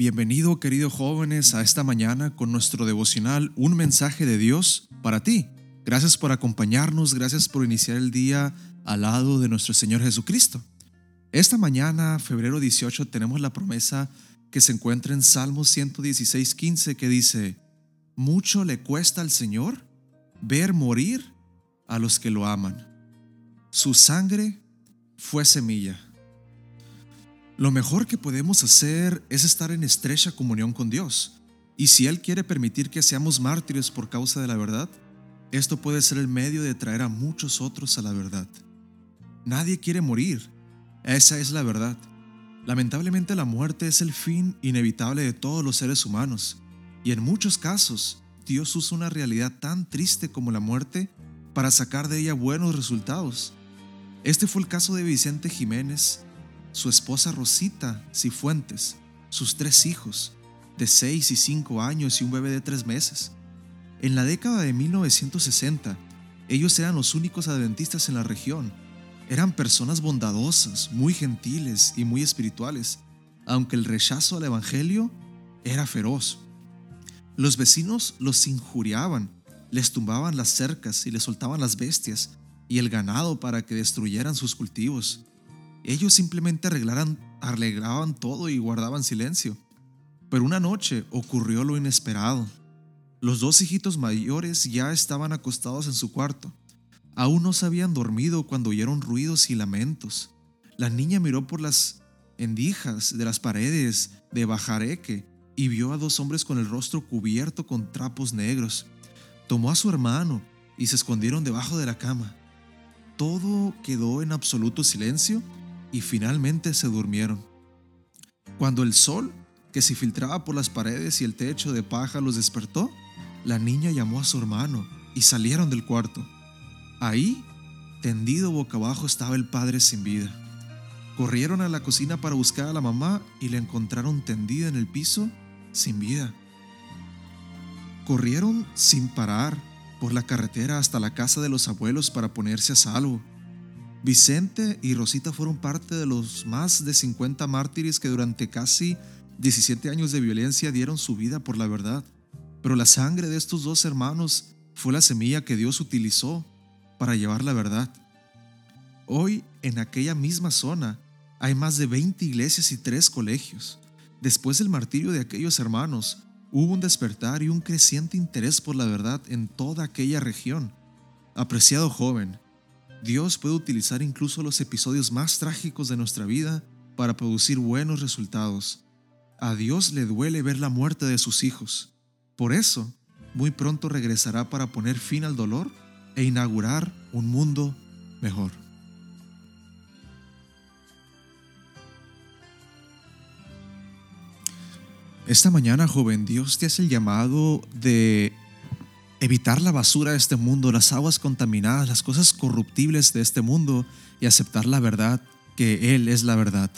Bienvenido querido jóvenes a esta mañana con nuestro devocional Un mensaje de Dios para ti. Gracias por acompañarnos, gracias por iniciar el día al lado de nuestro Señor Jesucristo. Esta mañana, febrero 18, tenemos la promesa que se encuentra en Salmos 116, 15 que dice, Mucho le cuesta al Señor ver morir a los que lo aman. Su sangre fue semilla lo mejor que podemos hacer es estar en estrecha comunión con Dios. Y si Él quiere permitir que seamos mártires por causa de la verdad, esto puede ser el medio de traer a muchos otros a la verdad. Nadie quiere morir. Esa es la verdad. Lamentablemente la muerte es el fin inevitable de todos los seres humanos. Y en muchos casos, Dios usa una realidad tan triste como la muerte para sacar de ella buenos resultados. Este fue el caso de Vicente Jiménez, su esposa Rosita Cifuentes, sus tres hijos, de 6 y 5 años y un bebé de 3 meses. En la década de 1960, ellos eran los únicos adventistas en la región. Eran personas bondadosas, muy gentiles y muy espirituales, aunque el rechazo al Evangelio era feroz. Los vecinos los injuriaban, les tumbaban las cercas y les soltaban las bestias y el ganado para que destruyeran sus cultivos. Ellos simplemente arreglaban todo y guardaban silencio. Pero una noche ocurrió lo inesperado. Los dos hijitos mayores ya estaban acostados en su cuarto. Aún no se habían dormido cuando oyeron ruidos y lamentos. La niña miró por las endijas de las paredes de Bajareque y vio a dos hombres con el rostro cubierto con trapos negros. Tomó a su hermano y se escondieron debajo de la cama. Todo quedó en absoluto silencio y finalmente se durmieron. Cuando el sol, que se filtraba por las paredes y el techo de paja, los despertó, la niña llamó a su hermano y salieron del cuarto. Ahí, tendido boca abajo, estaba el padre sin vida. Corrieron a la cocina para buscar a la mamá y la encontraron tendida en el piso sin vida. Corrieron sin parar por la carretera hasta la casa de los abuelos para ponerse a salvo. Vicente y Rosita fueron parte de los más de 50 mártires que durante casi 17 años de violencia dieron su vida por la verdad. Pero la sangre de estos dos hermanos fue la semilla que Dios utilizó para llevar la verdad. Hoy, en aquella misma zona, hay más de 20 iglesias y tres colegios. Después del martirio de aquellos hermanos, hubo un despertar y un creciente interés por la verdad en toda aquella región. Apreciado joven, Dios puede utilizar incluso los episodios más trágicos de nuestra vida para producir buenos resultados. A Dios le duele ver la muerte de sus hijos. Por eso, muy pronto regresará para poner fin al dolor e inaugurar un mundo mejor. Esta mañana, joven, Dios te hace el llamado de evitar la basura de este mundo, las aguas contaminadas, las cosas corruptibles de este mundo y aceptar la verdad, que Él es la verdad.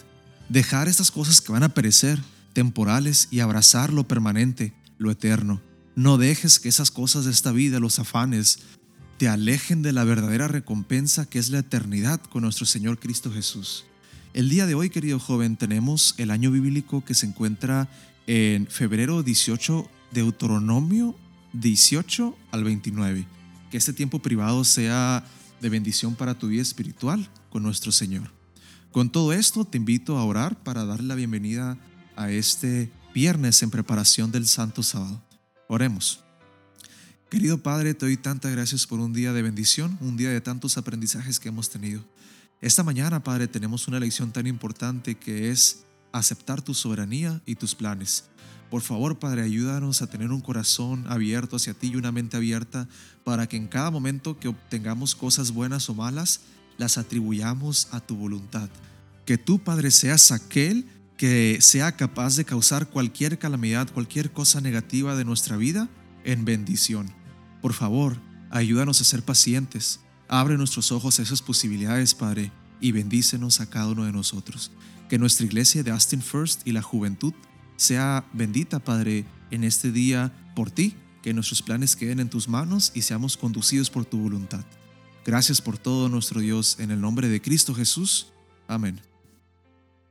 Dejar estas cosas que van a perecer, temporales, y abrazar lo permanente, lo eterno. No dejes que esas cosas de esta vida, los afanes, te alejen de la verdadera recompensa que es la eternidad con nuestro Señor Cristo Jesús. El día de hoy, querido joven, tenemos el año bíblico que se encuentra en febrero 18, Deuteronomio 18 al 29. Que este tiempo privado sea de bendición para tu vida espiritual con nuestro Señor. Con todo esto te invito a orar para darle la bienvenida a este viernes en preparación del Santo Sábado. Oremos. Querido Padre, te doy tantas gracias por un día de bendición, un día de tantos aprendizajes que hemos tenido. Esta mañana, Padre, tenemos una lección tan importante que es aceptar tu soberanía y tus planes. Por favor, Padre, ayúdanos a tener un corazón abierto hacia ti y una mente abierta para que en cada momento que obtengamos cosas buenas o malas, las atribuyamos a tu voluntad. Que tú, Padre, seas aquel que sea capaz de causar cualquier calamidad, cualquier cosa negativa de nuestra vida en bendición. Por favor, ayúdanos a ser pacientes. Abre nuestros ojos a esas posibilidades, Padre, y bendícenos a cada uno de nosotros. Que nuestra iglesia de Austin First y la juventud sea bendita, Padre, en este día por ti, que nuestros planes queden en tus manos y seamos conducidos por tu voluntad. Gracias por todo, nuestro Dios, en el nombre de Cristo Jesús. Amén.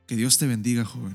Que Dios te bendiga, joven.